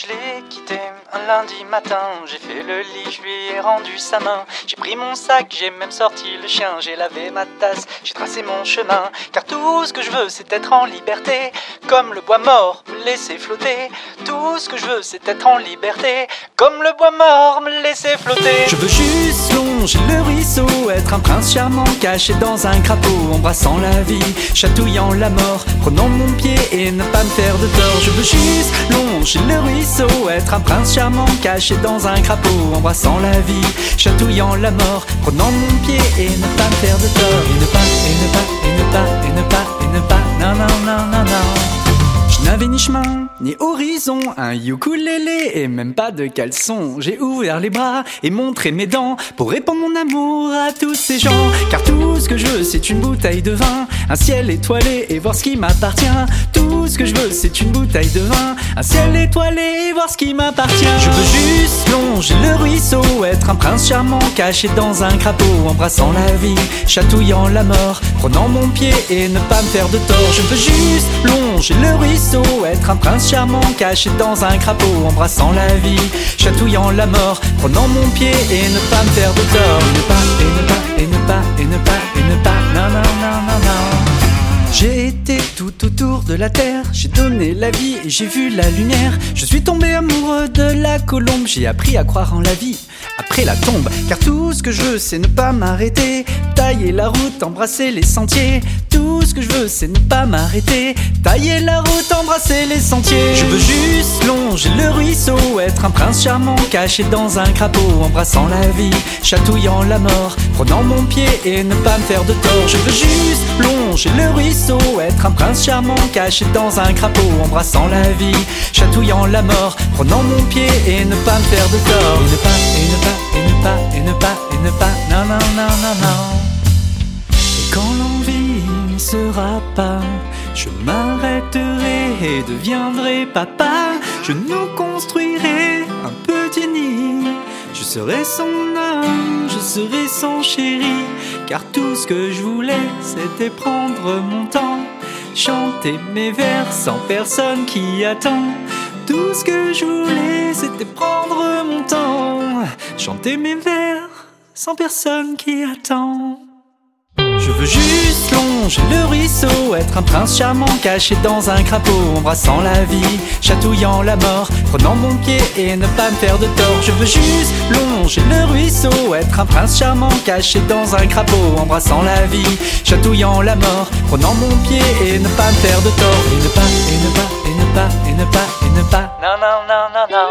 Je l'ai quitté un lundi matin, j'ai fait le lit, je lui ai rendu sa main. J'ai pris mon sac, j'ai même sorti le chien, j'ai lavé ma tasse, j'ai tracé mon chemin. Car tout ce que je veux, c'est être en liberté, comme le bois mort, me laisser flotter. Tout ce que je veux, c'est être en liberté, comme le bois mort, me laisser flotter. Je veux juste longer le ruisseau, être un prince charmant caché dans un crapaud, embrassant la vie, chatouillant la mort, prenant mon pied et ne pas me faire de tort. Je veux juste longer le ruisseau, être un prince charmant caché dans un crapaud, embrassant la vie, chatouillant la mort, prenant mon pied et ne pas me faire de tort. Ni horizon, un ukulélé et même pas de caleçon. J'ai ouvert les bras et montré mes dents pour répandre mon amour à tous ces gens. Car tout ce que je veux, c'est une bouteille de vin, un ciel étoilé et voir ce qui m'appartient. Tout ce que je veux, c'est une bouteille de vin, un ciel étoilé et voir ce qui m'appartient. Je veux juste longer le ruisseau, être un prince charmant caché dans un crapaud, embrassant la vie, chatouillant la mort, prenant mon pied et ne pas me faire de tort. Je veux juste longer le ruisseau, être un prince charmant caché dans un crapaud, embrassant la vie, chatouillant la mort, prenant mon pied et ne pas me faire de tort. Et ne pas, et ne pas, et ne pas, et ne pas, et ne pas, non, non, non, non, non. J'ai été tout autour de la terre, j'ai donné la vie et j'ai vu la lumière. Je suis tombé amoureux de la colombe, j'ai appris à croire en la vie après la tombe. Car tout ce que je veux, c'est ne pas m'arrêter, tailler la route, embrasser les sentiers. Ce que je veux, c'est ne pas m'arrêter, tailler la route, embrasser les sentiers. Je veux juste longer le ruisseau, être un prince charmant caché dans un crapaud, embrassant la vie, chatouillant la mort, prenant mon pied et ne pas me faire de tort. Je veux juste longer le ruisseau, être un prince charmant caché dans un crapaud, embrassant la vie, chatouillant la mort, prenant mon pied et ne pas me faire de tort. Et ne pas, et ne pas, et ne pas, et ne pas, et ne pas, non, non, non, non, non. Je m'arrêterai et deviendrai papa. Je nous construirai un petit nid. Je serai son homme, je serai son chéri. Car tout ce que je voulais, c'était prendre mon temps. Chanter mes vers sans personne qui attend. Tout ce que je voulais, c'était prendre mon temps. Chanter mes vers sans personne qui attend. Je veux juste longer le ruisseau, être un prince charmant caché dans un crapaud, embrassant la vie, chatouillant la mort, prenant mon pied et ne pas me faire de tort. Je veux juste longer le ruisseau, être un prince charmant caché dans un crapaud, embrassant la vie, chatouillant la mort, prenant mon pied et ne pas me faire de tort. Et ne pas, et ne pas, et ne pas, et ne pas, et ne pas. Non, non, non, non, non.